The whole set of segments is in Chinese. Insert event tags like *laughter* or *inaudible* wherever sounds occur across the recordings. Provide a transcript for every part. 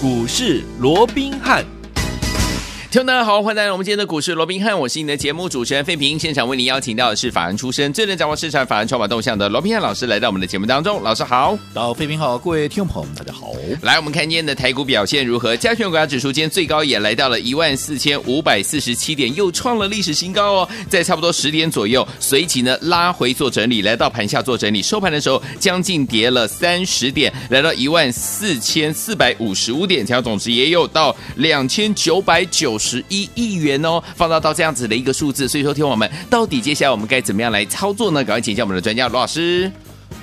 股市罗宾汉。听众大家好，欢迎来到我们今天的股市罗宾汉，我是你的节目主持人费平。现场为您邀请到的是法人出身、最能掌握市场法人筹码动向的罗宾汉老师，来到我们的节目当中。老师好，到，费平好，各位听众朋友们，大家好。来，我们看今天的台股表现如何？加权股价指数今天最高也来到了一万四千五百四十七点，又创了历史新高哦。在差不多十点左右，随即呢拉回做整理，来到盘下做整理。收盘的时候，将近跌了三十点，来到一万四千四百五十五点，成交总值也有到两千九百九十一亿元哦，放大到这样子的一个数字，所以说，听我们到底接下来我们该怎么样来操作呢？赶快请教我们的专家罗老师。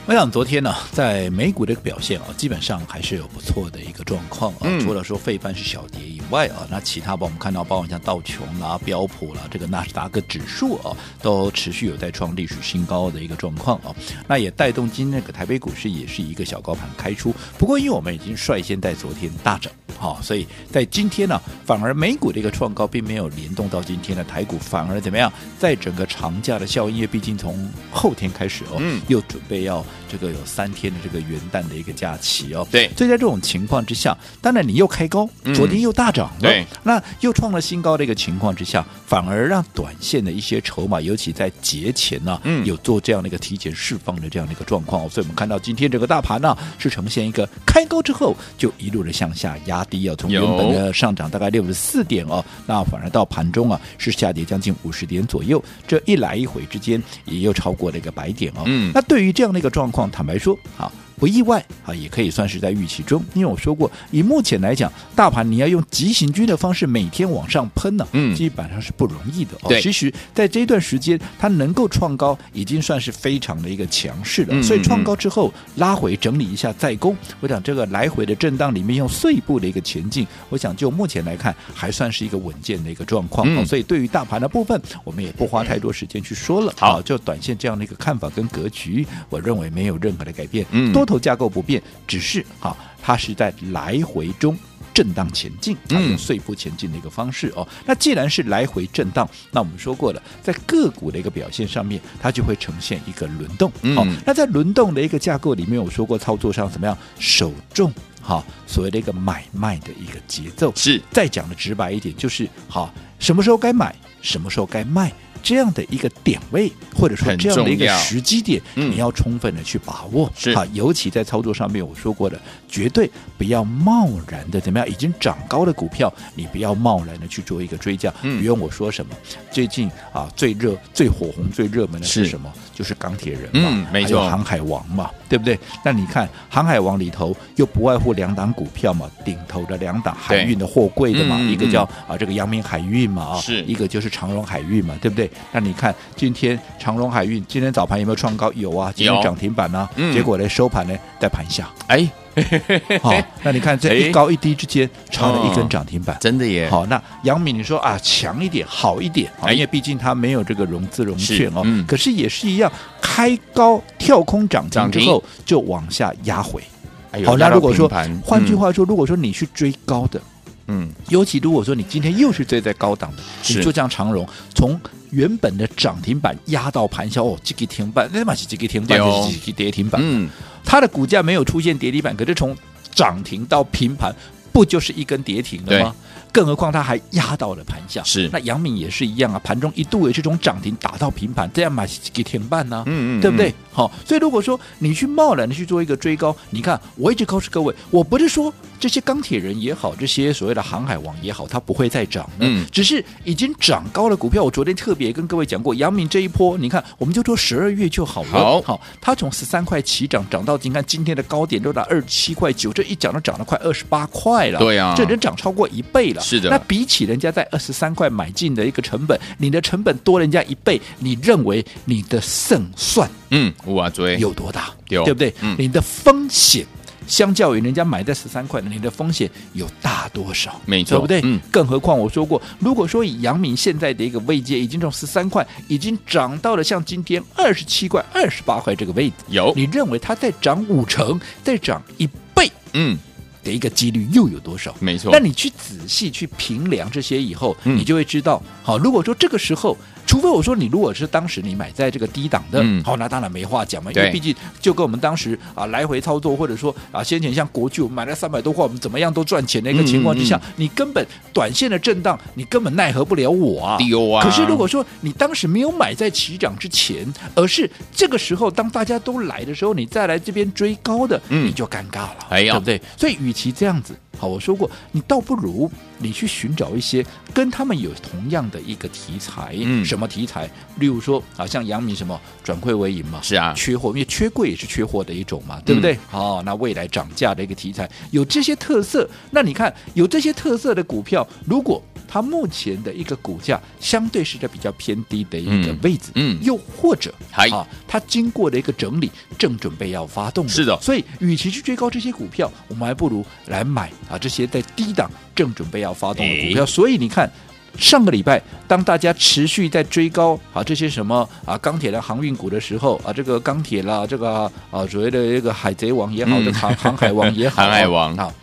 我想昨天呢，在美股的一个表现啊，基本上还是有不错的一个状况啊。嗯、除了说费半是小跌以外啊，那其他包我们看到，包括像道琼啦、标普啦，这个纳斯达克指数啊，都持续有在创历史新高的一个状况啊。那也带动今天那个台北股市也是一个小高盘开出。不过，因为我们已经率先在昨天大涨，好，所以在今天呢，反而美股的一个创高并没有联动到今天的台股，反而怎么样？在整个长假的效应，因为毕竟从后天开始哦，嗯、又准备要。这个有三天的这个元旦的一个假期哦，对，所以在这种情况之下，当然你又开高，昨天又大涨，嗯、对，那又创了新高的一个情况之下，反而让短线的一些筹码，尤其在节前呢、啊，嗯，有做这样的一个提前释放的这样的一个状况，哦所以我们看到今天这个大盘呢、啊，是呈现一个开高之后就一路的向下压低啊，从原本的上涨大概六十四点哦，那反而到盘中啊是下跌将近五十点左右，这一来一回之间也又超过了一个百点哦，嗯，那对于这样的一个状况。况坦白说，好。不意外啊，也可以算是在预期中。因为我说过，以目前来讲，大盘你要用急行军的方式每天往上喷呢、啊，嗯，基本上是不容易的。哦，其实在这段时间，它能够创高，已经算是非常的一个强势了。嗯、所以创高之后拉回整理一下再攻，我想这个来回的震荡里面用碎步的一个前进，我想就目前来看还算是一个稳健的一个状况。嗯、所以对于大盘的部分，我们也不花太多时间去说了。好，就短线这样的一个看法跟格局，我认为没有任何的改变。嗯。多头架构不变，只是哈，它是在来回中震荡前进，它用碎步前进的一个方式哦。那既然是来回震荡，那我们说过了，在个股的一个表现上面，它就会呈现一个轮动。哦，那在轮动的一个架构里面，我说过操作上怎么样？首重哈，所谓的一个买卖的一个节奏是。再讲的直白一点，就是好，什么时候该买，什么时候该卖。这样的一个点位，或者说这样的一个时机点，你要充分的去把握。是啊，尤其在操作上面，我说过的，绝对不要贸然的怎么样，已经涨高的股票，你不要贸然的去做一个追加。嗯，比如我说什么，最近啊最热、最火红、最热门的是什么？就是钢铁人嘛，嗯，没错，航海王嘛，对不对？那你看航海王里头又不外乎两档股票嘛，顶头的两档海运的货柜的嘛，一个叫啊这个阳明海运嘛啊，是一个就是长荣海运嘛，对不对？那你看今天长荣海运今天早盘有没有创高？有啊，今天涨停板呢、啊。嗯、结果呢收盘呢在盘下。哎，好，*laughs* 那你看这一高一低之间差了一根涨停板，真的耶。好，那杨敏你说啊强一点好一点，因为毕竟它没有这个融资融券哦。嗯、可是也是一样，开高跳空涨停之后就往下压回。哎、好，那如果说换句话说，如果说你去追高的。嗯，尤其如果说你今天又是追在高档的，是你就像长荣，从原本的涨停板压到盘下，哦，这个停板，那么是这个停板，这、是这个跌停板。嗯，它的股价没有出现跌停板，可是从涨停到平盘，不就是一根跌停了吗？更何况它还压到了盘下，是那杨敏也是一样啊，盘中一度也是从涨停打到平盘，这样买给停板呢？嗯嗯，对不对？好，所以如果说你去贸然的去做一个追高，你看我一直告诉各位，我不是说这些钢铁人也好，这些所谓的航海王也好，它不会再涨，嗯，只是已经涨高了股票。我昨天特别跟各位讲过，阳明这一波，你看我们就说十二月就好了，好，好，它从十三块起涨，涨到你看今天的高点都到二十七块九，这一涨都涨了快二十八块了，对啊，这人涨超过一倍了。是的，那比起人家在二十三块买进的一个成本，你的成本多人家一倍，你认为你的胜算嗯，我追有多大？对不对？嗯，你的风险相较于人家买在十三块的，你的风险有大多少？没错，对不对？嗯，更何况我说过，如果说以阳明现在的一个位阶，已经从十三块已经涨到了像今天二十七块、二十八块这个位置，有你认为它再涨五成，再涨一倍？嗯。的一个几率又有多少？没错，那你去仔细去评量这些以后，嗯、你就会知道，好，如果说这个时候除非我说你如果是当时你买在这个低档的，嗯、好，那当然没话讲嘛，因为毕竟就跟我们当时啊来回操作，或者说啊先前像国巨买了三百多块，我们怎么样都赚钱的一个情况之下，嗯嗯嗯你根本短线的震荡，你根本奈何不了我啊。丢啊！可是如果说你当时没有买在起涨之前，而是这个时候当大家都来的时候，你再来这边追高的，嗯、你就尴尬了，对不对？所以与其这样子。好，我说过，你倒不如你去寻找一些跟他们有同样的一个题材，嗯，什么题材？例如说啊，像阳明什么转亏为盈嘛，是啊，缺货，因为缺柜也是缺货的一种嘛，对不对？哦，那未来涨价的一个题材有这些特色，那你看有这些特色的股票，如果它目前的一个股价相对是在比较偏低的一个位置，嗯，嗯又或者啊，它经过的一个整理，正准备要发动，是的，所以与其去追高这些股票，我们还不如来买啊这些在低档正准备要发动的股票。所以你看，上个礼拜当大家持续在追高啊这些什么啊钢铁的航运股的时候啊，这个钢铁啦，这个啊所谓的这个海贼王也好，的、嗯、航航海王也好，*laughs* 航海王。啊。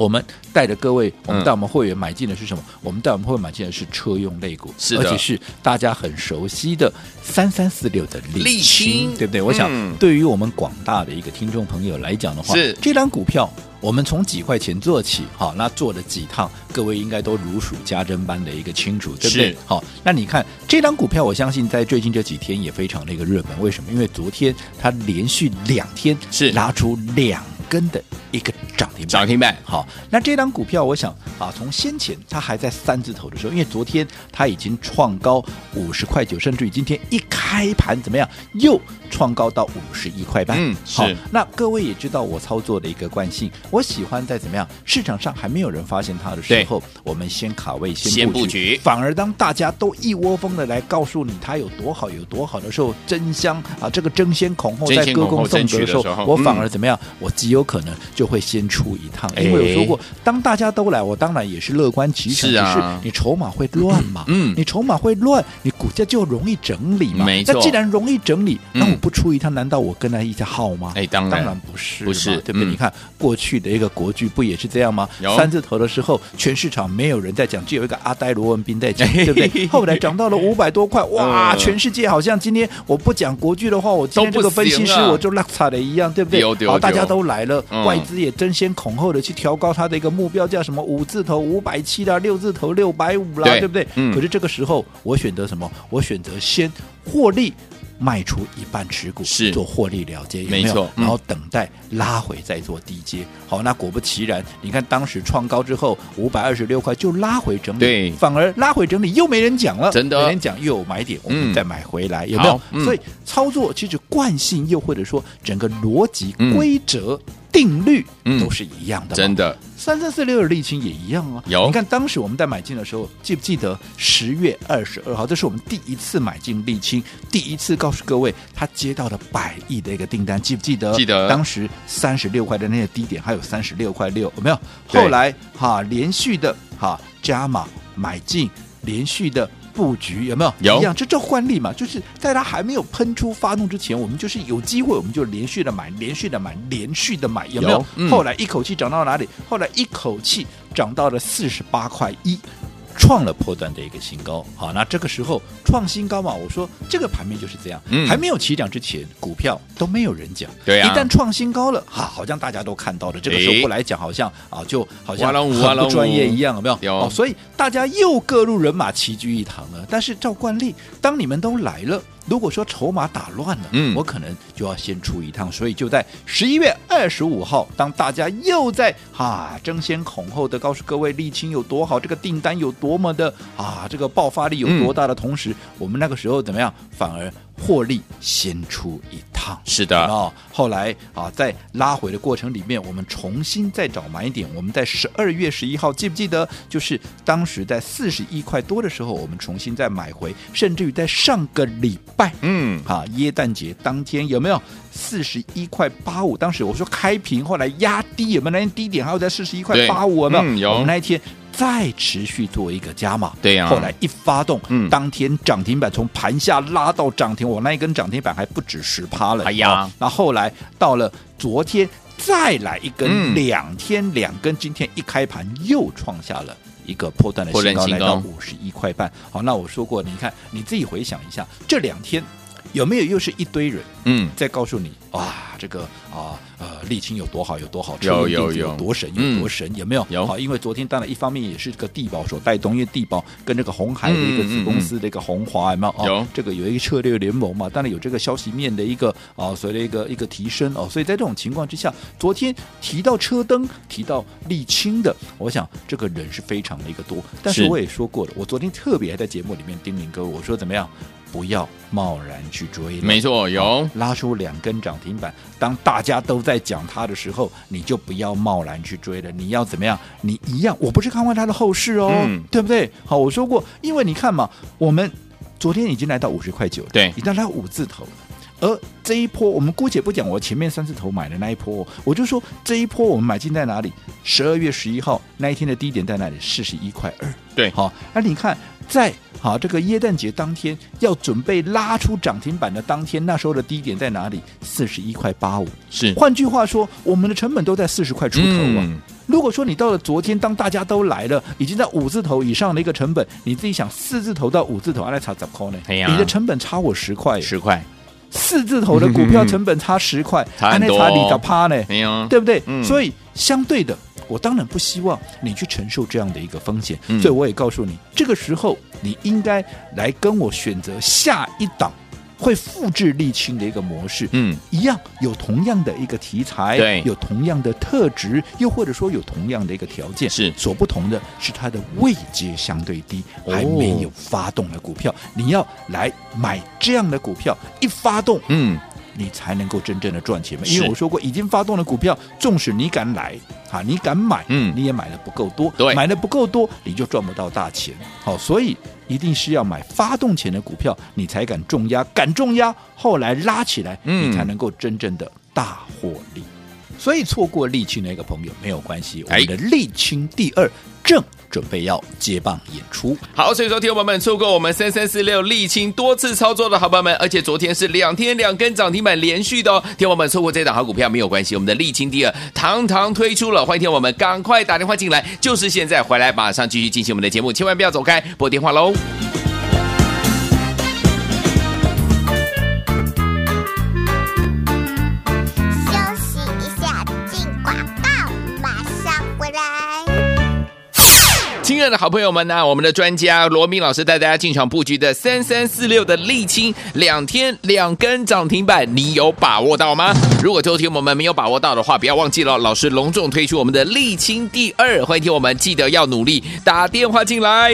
我们带着各位，我们带我们会员买进的是什么？嗯、我们带我们会员买进的是车用类股，是而且是大家很熟悉的三三四六的沥青，对不对？我想，嗯、对于我们广大的一个听众朋友来讲的话，是这张股票，我们从几块钱做起，好，那做了几趟，各位应该都如数家珍般的一个清楚，对不对？好，那你看这张股票，我相信在最近这几天也非常的一个热门，为什么？因为昨天它连续两天是拉出两根的一个涨停涨停板，好，那这张股票，我想啊，从先前它还在三字头的时候，因为昨天它已经创高五十块九，甚至于今天一开盘怎么样，又创高到五十一块半。嗯，好，那各位也知道我操作的一个惯性，我喜欢在怎么样市场上还没有人发现它的时候，我们先卡位，先布局，布局。反而当大家都一窝蜂的来告诉你它有多好有多好的时候，争相啊这个争先恐后在歌功颂德的时候，时候我反而怎么样，嗯、我极有可能就会先出一趟，因为我说过，当大家都来，我当然也是乐观其成，是啊，你筹码会乱嘛，嗯，你筹码会乱，你股价就容易整理嘛，没错。那既然容易整理，那我不出一趟，难道我跟他一起耗吗？哎，当然，当然不是，不是，对不对？你看过去的一个国剧不也是这样吗？三字头的时候，全市场没有人在讲，只有一个阿呆罗文斌在讲，对不对？*laughs* 后来涨到了 *laughs* 五百多块，哇，全世界好像今天我不讲国剧的话，我今天这个分析师我就落差的一样，对不对？好，大家都来了，外资也争先恐后的去调高它的一个目标价，什么五字头五百七啦，六字头六百五啦，对不对？嗯。可是这个时候，我选择什么？我选择先获利卖出一半持股，是做获利了结，有没有？没错。然后等待拉回再做低接。好，那果不其然，你看当时创高之后五百二十六块就拉回整理，对，反而拉回整理又没人讲了，真的没人讲又有买点，我们再买回来，有没有？所以操作其实惯性又或者说整个逻辑规则。定律都是一样的，真的。三三四六的沥青也一样啊。有，你看当时我们在买进的时候，记不记得十月二十二号？这是我们第一次买进沥青，第一次告诉各位，他接到了百亿的一个订单，记不记得？记得。当时三十六块的那个低点还有三十六块六，有没有？后来哈连续的哈加码买进，连续的。布局有没有？有一样，这这换例嘛，就是在它还没有喷出发动之前，我们就是有机会，我们就连续的买，连续的买，连续的买，有没有？有嗯、后来一口气涨到哪里？后来一口气涨到了四十八块一。创了破断的一个新高，好，那这个时候创新高嘛，我说这个盘面就是这样，嗯、还没有起涨之前，股票都没有人讲，对啊，一旦创新高了，哈，好像大家都看到了，这个时候不来讲，好像啊，就好像很不专业一样，有没有？有、哦，所以大家又各路人马齐聚一堂了。但是照惯例，当你们都来了。如果说筹码打乱了，嗯，我可能就要先出一趟，所以就在十一月二十五号，当大家又在啊争先恐后的告诉各位沥青有多好，这个订单有多么的啊，这个爆发力有多大的同时，嗯、我们那个时候怎么样？反而获利先出一趟，是的。哦，后来啊，在拉回的过程里面，我们重新再找买点。我们在十二月十一号，记不记得？就是当时在四十一块多的时候，我们重新再买回，甚至于在上个礼拜，嗯，啊，耶诞节当天有没有四十一块八五？当时我说开平，后来压低，有没有那天低点还有在四十一块八五？有没有？嗯、有。我们那一天。再持续做一个加码，对呀、啊。后来一发动，嗯，当天涨停板从盘下拉到涨停，我那一根涨停板还不止十趴了。哎呀，那后来到了昨天再来一根，两天两根，今天一开盘又创下了一个破断的新高，来到五十一块半。好，那我说过，你看你自己回想一下，这两天有没有又是一堆人嗯在告诉你哇，这个啊。呃，沥青有多好，有多好，有有有多神，有多神，有没有？有。好，因为昨天当然一方面也是这个地保所带动，因为地保跟这个红海的一个子公司的一个红华有没有？有。这个有一个策略联盟嘛，当然有这个消息面的一个啊，所谓的一个一个提升哦，所以在这种情况之下，昨天提到车灯，提到沥青的，我想这个人是非常的一个多。但是我也说过了，我昨天特别还在节目里面叮咛各位，我说怎么样？不要贸然去追，没错，有拉出两根涨停板。当大家都在讲它的时候，你就不要贸然去追了。你要怎么样？你一样，我不是看坏它的后市哦，嗯、对不对？好，我说过，因为你看嘛，我们昨天已经来到五十块九了，对，已经来到五字头了。而这一波，我们姑且不讲我前面三字头买的那一波，我就说这一波我们买进在哪里？十二月十一号那一天的低点在哪里？四十一块二。对，好，那你看。在好这个耶诞节当天要准备拉出涨停板的当天，那时候的低点在哪里？四十一块八五。是，换句话说，我们的成本都在四十块出头啊。嗯、如果说你到了昨天，当大家都来了，已经在五字头以上的一个成本，你自己想，四字头到五字头，阿来差怎么呢？你的成本差我十块，十块。四字头的股票成本差十块，*laughs* 阿来差里个趴呢？没有，对不对？嗯、所以相对的。我当然不希望你去承受这样的一个风险，嗯、所以我也告诉你，这个时候你应该来跟我选择下一档会复制沥青的一个模式，嗯，一样有同样的一个题材，对，有同样的特质，又或者说有同样的一个条件，是。所不同的是它的位阶相对低，还没有发动的股票，哦、你要来买这样的股票，一发动，嗯。你才能够真正的赚钱嘛？因为我说过，已经发动的股票，纵使你敢来啊，你敢买，嗯，你也买的不够多，对，买的不够多，你就赚不到大钱。好，所以一定是要买发动前的股票，你才敢重压，敢重压，后来拉起来，你才能够真正的大获利。所以错过沥青的一个朋友没有关系，我们的沥青第二正。准备要接棒演出，好，所以说，听友们，错过我们三三四六沥青多次操作的好朋友们，而且昨天是两天两根涨停板连续的哦，听友们错过这档好股票没有关系，我们的沥青第二堂堂推出了，欢迎听友们赶快打电话进来，就是现在回来，马上继续进行我们的节目，千万不要走开，拨电话喽。亲爱的好朋友们呢、啊，我们的专家罗明老师带大家进场布局的三三四六的沥青，两天两根涨停板，你有把握到吗？如果周天我们没有把握到的话，不要忘记了，老师隆重推出我们的沥青第二，欢迎听我们记得要努力打电话进来。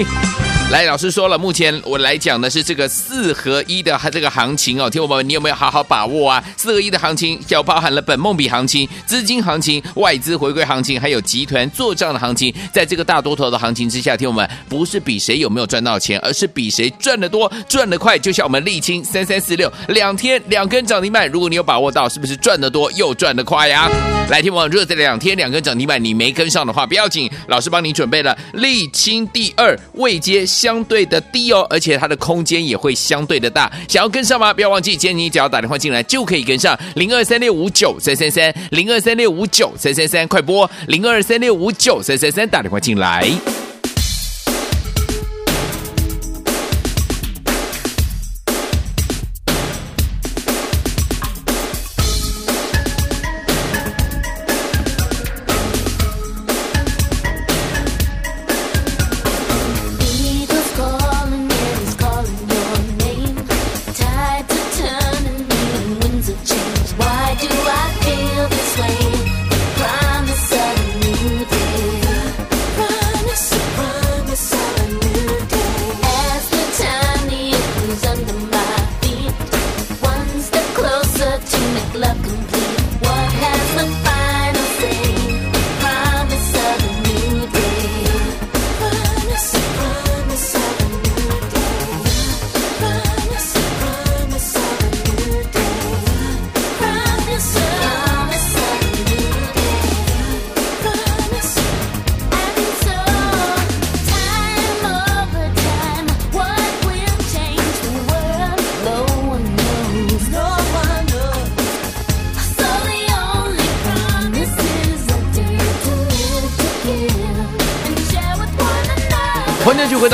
来，老师说了，目前我来讲的是这个四合一的这个行情哦，听我们，你有没有好好把握啊？四合一的行情要包含了本梦比行情、资金行情、外资回归行情，还有集团做账的行情。在这个大多头的行情之下，听我们不是比谁有没有赚到钱，而是比谁赚得多、赚得快。就像我们沥青三三四六两天两根涨停板，如果你有把握到，是不是赚得多又赚得快呀？来，听我们，如果这两天两根涨停板你没跟上的话，不要紧，老师帮你准备了沥青第二未接。相对的低哦，而且它的空间也会相对的大。想要跟上吗？不要忘记，今天你只要打电话进来就可以跟上。零二三六五九三三三，零二三六五九三三三，快播零二三六五九三三三打电话进来。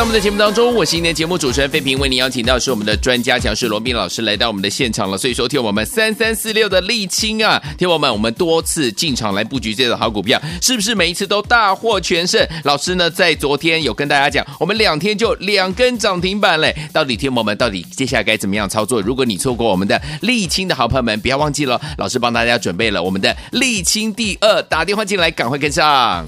到我们的节目当中，我是今天节目主持人费平，为您邀请到是我们的专家强势罗宾老师来到我们的现场了。所以说，听我们三三四六的沥青啊，听我们我们多次进场来布局这个好股票，是不是每一次都大获全胜？老师呢，在昨天有跟大家讲，我们两天就两根涨停板嘞。到底听我们到底接下来该怎么样操作？如果你错过我们的沥青的好朋友们，不要忘记了，老师帮大家准备了我们的沥青第二，打电话进来，赶快跟上。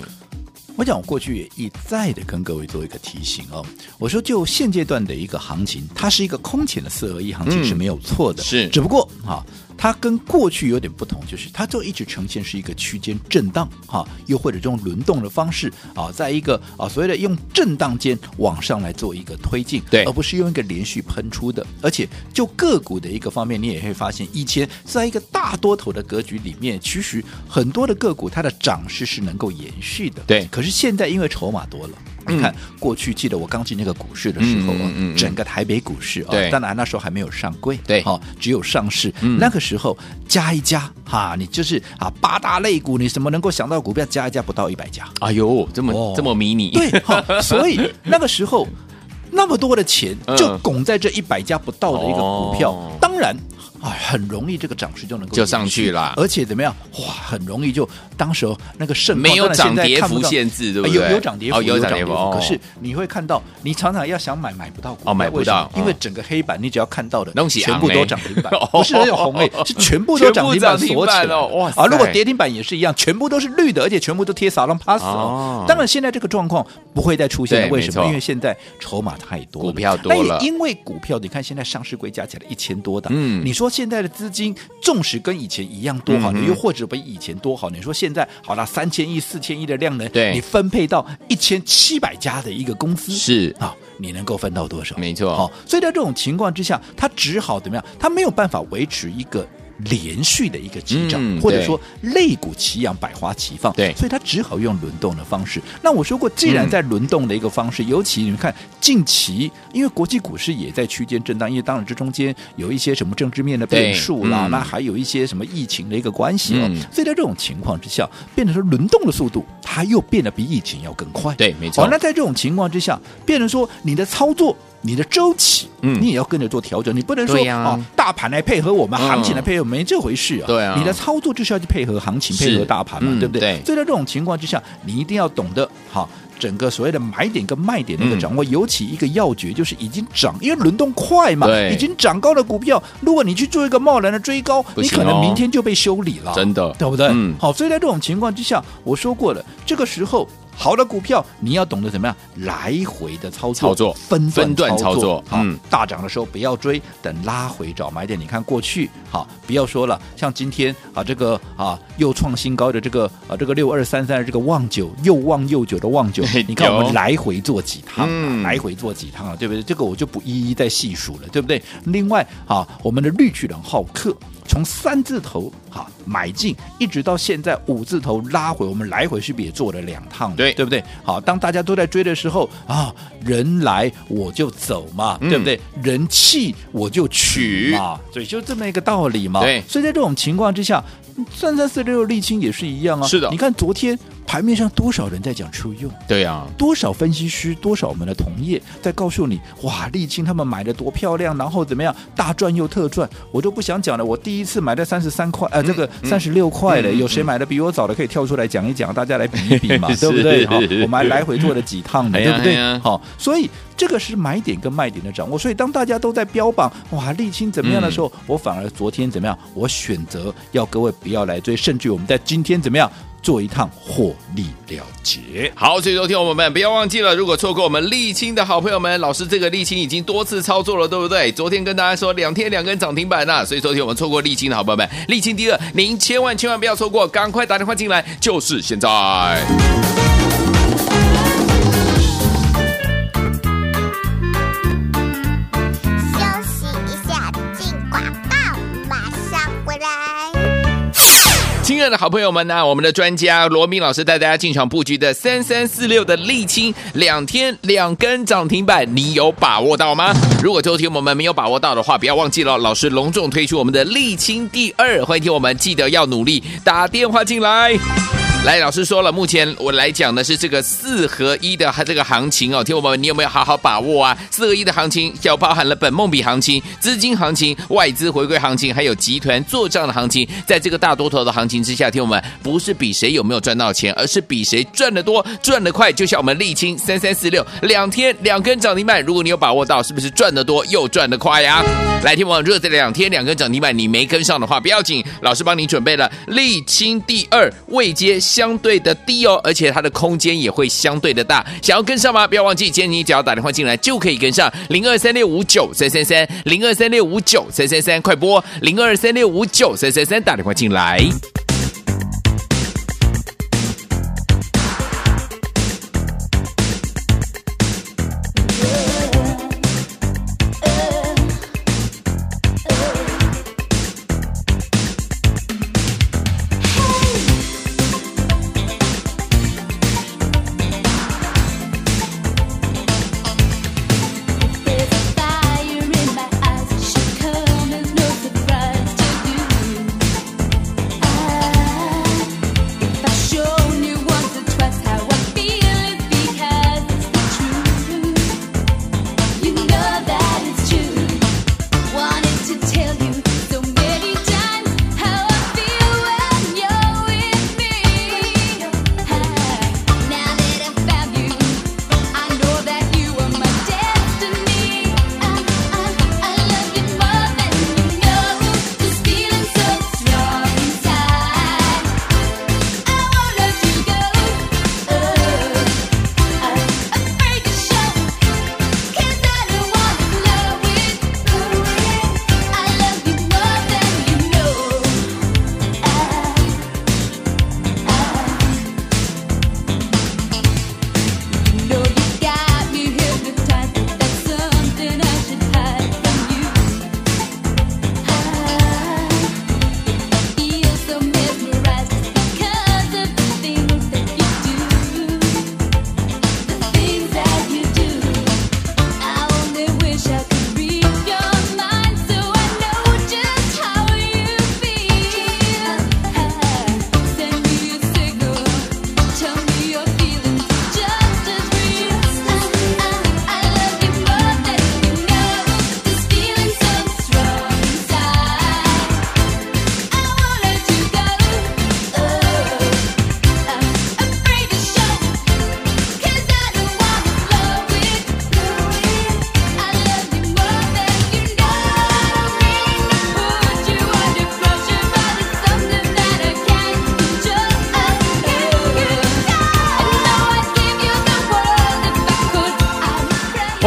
我讲，我过去也一再的跟各位做一个提醒哦。我说，就现阶段的一个行情，它是一个空前的四合一行情是没有错的，嗯、是只不过哈。它跟过去有点不同，就是它就一直呈现是一个区间震荡，哈，又或者这种轮动的方式啊，在一个啊所谓的用震荡间往上来做一个推进，对，而不是用一个连续喷出的。而且就个股的一个方面，你也会发现，以前在一个大多头的格局里面，其实很多的个股它的涨势是能够延续的，对。可是现在因为筹码多了。你看，过去记得我刚进那个股市的时候啊，整个台北股市啊，当然那时候还没有上柜，对，好，只有上市。嗯、那个时候加一加，哈，你就是啊八大类股，你什么能够想到股票加一加不到一百家？哎呦，这么、哦、这么迷你，对，哈，*laughs* 所以那个时候那么多的钱就拱在这一百家不到的一个股票，哦、当然。啊，很容易这个涨势就能够就上去了，而且怎么样？哇，很容易就当时候那个盛没有涨跌幅限制，对不对？有有涨跌幅，有涨跌幅。可是你会看到，你常常要想买买不到股哦，买不到，因为整个黑板你只要看到的东西全部都涨停板，*laughs* 不是那种红诶，是全部都涨停板锁起来。哇啊！如果跌停板也是一样，全部都是绿的，而且全部都贴撒浪 pass 哦。当然现在这个状况不会再出现了，为什么？因为现在筹码太多，股票多了。因为股票，你看现在上市柜加起来一千多档，嗯，你说现在的资金。纵使跟以前一样多好，你又或者比以前多好，你说现在好了三千亿、四千亿的量能，对，你分配到一千七百家的一个公司是啊，你能够分到多少？没错，好，所以在这种情况之下，他只好怎么样？他没有办法维持一个。连续的一个急涨，嗯、或者说肋骨齐扬，百花齐放，对，所以它只好用轮动的方式。那我说过，既然在轮动的一个方式，嗯、尤其你们看近期，因为国际股市也在区间震荡，因为当然这中间有一些什么政治面的变数啦，嗯、那还有一些什么疫情的一个关系所以在这种情况之下，变成说轮动的速度，它又变得比疫情要更快。对，没错。好，那在这种情况之下，变成说你的操作。你的周期，嗯，你也要跟着做调整，你不能说哦，大盘来配合我们，行情来配合，没这回事啊。对啊，你的操作就是要去配合行情，配合大盘嘛，对不对？所以在这种情况之下，你一定要懂得好整个所谓的买点跟卖点的一个掌握，尤其一个要诀就是已经涨，因为轮动快嘛，已经涨高的股票，如果你去做一个贸然的追高，你可能明天就被修理了，真的，对不对？嗯，好，所以在这种情况之下，我说过了，这个时候。好的股票，你要懂得怎么样来回的操作，操作分分段操作。好，嗯、大涨的时候不要追，等拉回找买点。你看过去，好，不要说了，像今天啊，这个啊又创新高的这个啊这个六二三三的这个旺九又旺又久的旺九，你看我们来回做几趟，嗯、来回做几趟了，对不对？这个我就不一一再细数了，对不对？另外啊，我们的绿巨人浩克。从三字头哈买进，一直到现在五字头拉回，我们来回是不是也做了两趟？对，对不对？好，当大家都在追的时候啊，人来我就走嘛，嗯、对不对？人气我就取嘛，取所以就这么一个道理嘛。对，所以在这种情况之下，三三四六沥青也是一样啊。是的，你看昨天。盘面上多少人在讲出用？对呀、啊，多少分析师，多少我们的同业在告诉你，哇，沥青他们买的多漂亮，然后怎么样，大赚又特赚，我都不想讲了。我第一次买的三十三块，呃，这个三十六块的，嗯、有谁买的比我早的，可以跳出来讲一讲，大家来比一比嘛，*laughs* 对不对？*laughs* 好，我们还来回做了几趟呢，对不对？好，所以这个是买点跟卖点的掌握。所以当大家都在标榜哇，沥青怎么样的时候，嗯、我反而昨天怎么样？我选择要各位不要来追，甚至我们在今天怎么样？做一趟获利了结。好，所以昨天我们不要忘记了，如果错过我们沥青的好朋友们，老师这个沥青已经多次操作了，对不对？昨天跟大家说两天两根涨停板呐、啊，所以昨天我们错过沥青的好朋友们，沥青第二，您千万千万不要错过，赶快打电话进来，就是现在。亲爱的好朋友们呢、啊，我们的专家罗明老师带大家进场布局的三三四六的沥青，两天两根涨停板，你有把握到吗？如果昨天我们没有把握到的话，不要忘记了，老师隆重推出我们的沥青第二，欢迎听我们记得要努力打电话进来。来，老师说了，目前我来讲的是这个四合一的这个行情哦，听我们，你有没有好好把握啊？四合一的行情，要包含了本梦比行情、资金行情、外资回归行情，还有集团做账的行情。在这个大多头的行情之下，听我们不是比谁有没有赚到钱，而是比谁赚得多、赚得快。就像我们沥青三三四六两天两根涨停板，如果你有把握到，是不是赚得多又赚得快呀？来，听我们，如果这两天两根涨停板你没跟上的话，不要紧，老师帮你准备了沥青第二未接。相对的低哦，而且它的空间也会相对的大。想要跟上吗？不要忘记，今天你只要打电话进来就可以跟上。零二三六五九三三三，零二三六五九三三三，快播零二三六五九三三三打电话进来。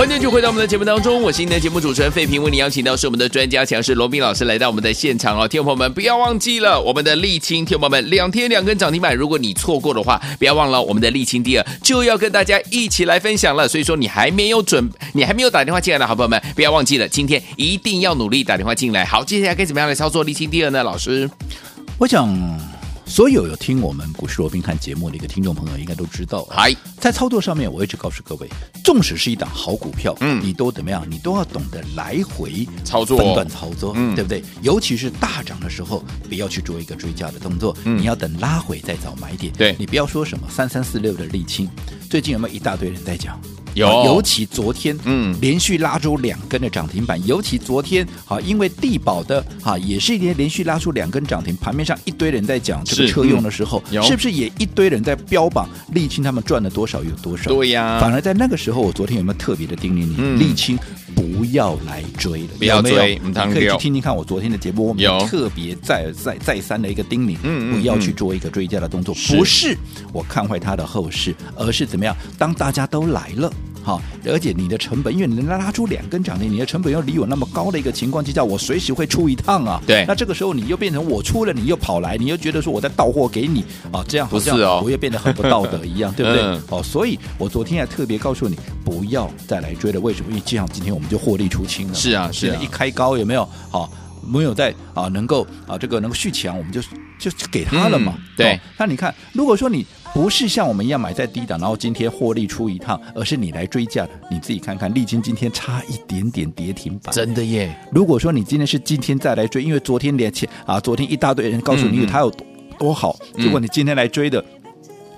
欢迎继续回到我们的节目当中，我是您的节目主持人费平，为您邀请到是我们的专家强势罗宾老师来到我们的现场哦，听众朋友们不要忘记了我们的沥青，听众朋友们两天两根涨停板，如果你错过的话，不要忘了我们的沥青第二就要跟大家一起来分享了，所以说你还没有准，你还没有打电话进来的好朋友们，不要忘记了，今天一定要努力打电话进来。好，接下来该怎么样来操作沥青第二呢？老师，我想。所有有听我们股市罗宾汉节目的一个听众朋友，应该都知道。嗨，在操作上面，我一直告诉各位，纵使是一档好股票，嗯，你都怎么样？你都要懂得来回操作、分段操作，嗯，对不对？尤其是大涨的时候，不要去做一个追加的动作，嗯，你要等拉回再找买点。对，你不要说什么三三四六的沥青，最近有没有一大堆人在讲？有，尤其昨天，嗯，连续拉出两根的涨停板。尤其昨天，啊，因为地保的哈也是一天连续拉出两根涨停，盘面上一堆人在讲这个车用的时候，是，不是也一堆人在标榜沥青他们赚了多少有多少？对呀。反而在那个时候，我昨天有没有特别的叮咛你，嗯、丽清不要来追了，不要追，有没有？你可以去听听看我昨天的节目，我们特别再再再三的一个叮咛，嗯，不要去做一个追加的动作，不是我看坏它的后市，而是怎么样？当大家都来了。好，而且你的成本，因为你能拉出两根涨停，你的成本又离我那么高的一个情况之下，我随时会出一趟啊。对，那这个时候你又变成我出了，你又跑来，你又觉得说我在倒货给你啊，这样好像我又变得很不道德一样，*laughs* 对不对？嗯、哦，所以我昨天还特别告诉你不要再来追了。为什么？因为这样今天我们就获利出清了。是啊，是啊，一开高有没有？好，没有在啊，能够啊这个能够续强，我们就就给他了嘛。嗯、对、哦，那你看，如果说你。不是像我们一样买在低档，然后今天获利出一趟，而是你来追价的。你自己看看，丽清今天差一点点跌停板，真的耶！如果说你今天是今天再来追，因为昨天连前啊，昨天一大堆人告诉你他有多好，如果你今天来追的。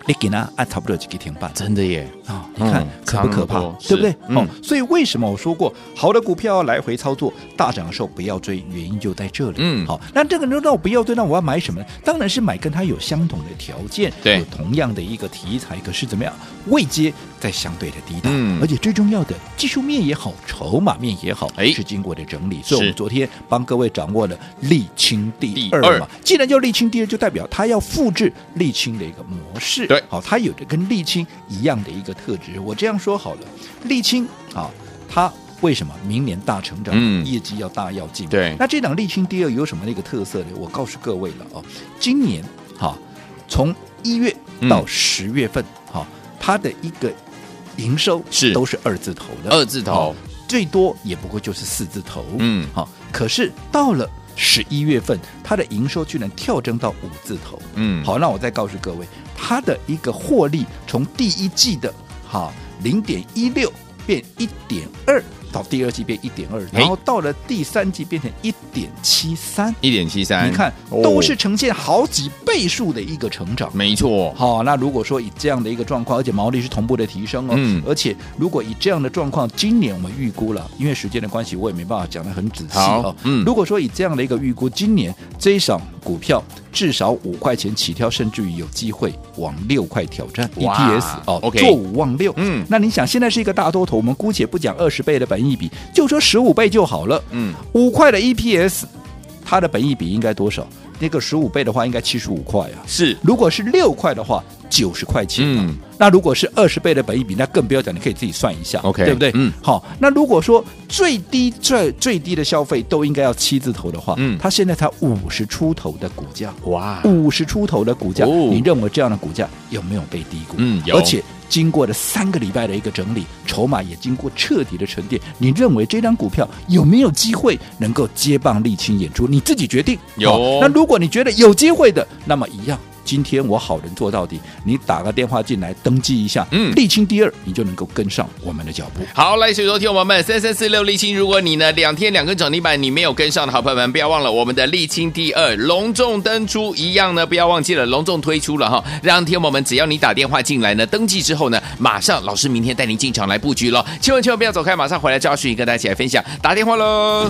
你给他按差不多几个停板，真的耶啊、哦！你看、嗯、可不可怕？对不对？嗯、哦，所以为什么我说过，好的股票要来回操作，大涨的时候不要追，原因就在这里。嗯，好，那这个人那我不要追，那我要买什么呢？当然是买跟它有相同的条件，对，有同样的一个题材，可是怎么样？位阶在相对的低档，嗯，而且最重要的技术面也好，筹码面也好，哎，是经过的整理。所以我们昨天帮各位掌握了沥青第二嘛，二既然叫沥青第二，就代表它要复制沥青的一个模式。对，好，它有着跟沥青一样的一个特质。我这样说好了，沥青啊，它为什么明年大成长，嗯，业绩要大要进？对，那这档沥青第二有什么那个特色呢？我告诉各位了哦，今年哈，从一月到十月份哈。嗯它的一个营收是。都是二字头的，二字头、哦、最多也不过就是四字头，嗯，好、哦，可是到了十一月份，它的营收居然跳增到五字头，嗯，好，那我再告诉各位，它的一个获利从第一季的哈零点一六变一点二。到第二季变一点二，然后到了第三季变成一点七三，一点七三，你看都是呈现好几倍数的一个成长，没错。好，那如果说以这样的一个状况，而且毛利是同步的提升哦，嗯，而且如果以这样的状况，今年我们预估了，因为时间的关系，我也没办法讲得很仔细哦，嗯，如果说以这样的一个预估，今年这一档股票至少五块钱起跳，甚至于有机会往六块挑战 EPS 哦做五望六，嗯，那你想现在是一个大多头，我们姑且不讲二十倍的本益比，就说十五倍就好了，嗯，五块的 EPS，它的本益比应该多少？那个十五倍的话，应该七十五块啊，是，如果是六块的话，九十块钱，嗯，那如果是二十倍的本益比，那更不要讲，你可以自己算一下，OK，对不对？嗯，好，那如果说最低最最低的消费都应该要七字头的话，嗯，它现在才五十出头的股价，哇，五十出头的股价，哦，你认为这样的股价有没有被低估？嗯，有，而且经过了三个礼拜的一个整理，筹码也经过彻底的沉淀，你认为这张股票有没有机会能够接棒沥青演出？你自己决定。有，那如果你觉得有机会的，那么一样。今天我好人做到底，你打个电话进来登记一下，嗯，沥青第二，你就能够跟上我们的脚步。好，来，所以说听我们三三四六沥青，如果你呢两天两根涨停板，你没有跟上的好朋友们，不要忘了我们的沥青第二隆重登出，一样呢，不要忘记了隆重推出了哈，让听我们只要你打电话进来呢，登记之后呢，马上老师明天带您进场来布局了，千万千万不要走开，马上回来教训，跟大家一起来分享，打电话喽。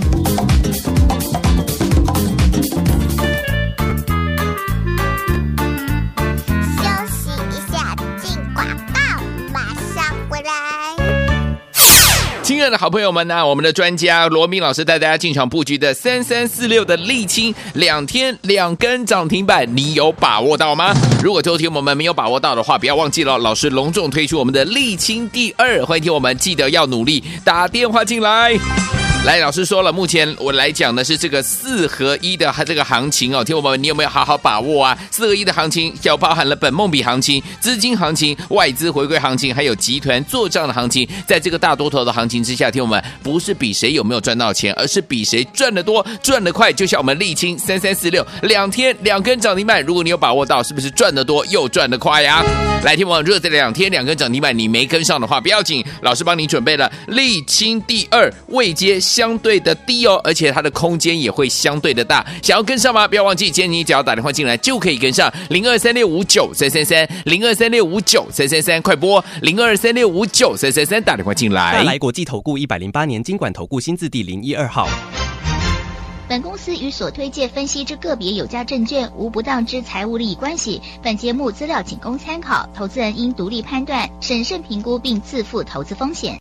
的好朋友们呢、啊，我们的专家罗明老师带大家进场布局的三三四六的沥青，两天两根涨停板，你有把握到吗？如果周天我们没有把握到的话，不要忘记了，老师隆重推出我们的沥青第二，欢迎听我们记得要努力打电话进来。来，老师说了，目前我来讲的是这个四合一的这个行情哦，听我们，你有没有好好把握啊？四合一的行情要包含了本梦比行情、资金行情、外资回归行情，还有集团做账的行情，在这个大多头的行情之下，听我们不是比谁有没有赚到钱，而是比谁赚得多、赚得快。就像我们沥青三三四六两天两根涨停板，如果你有把握到，是不是赚得多又赚得快呀？来，听我们，如果这两天两根涨停板你没跟上的话，不要紧，老师帮你准备了沥青第二未接。相对的低哦，而且它的空间也会相对的大。想要跟上吗？不要忘记，今天你只要打电话进来就可以跟上。零二三六五九三三三，零二三六五九三三三，快播零二三六五九三三三，打电话进来。大来国际投顾一百零八年经管投顾新字第零一二号。本公司与所推介分析之个别有价证券无不当之财务利益关系。本节目资料仅供参考，投资人应独立判断、审慎评估并自负投资风险。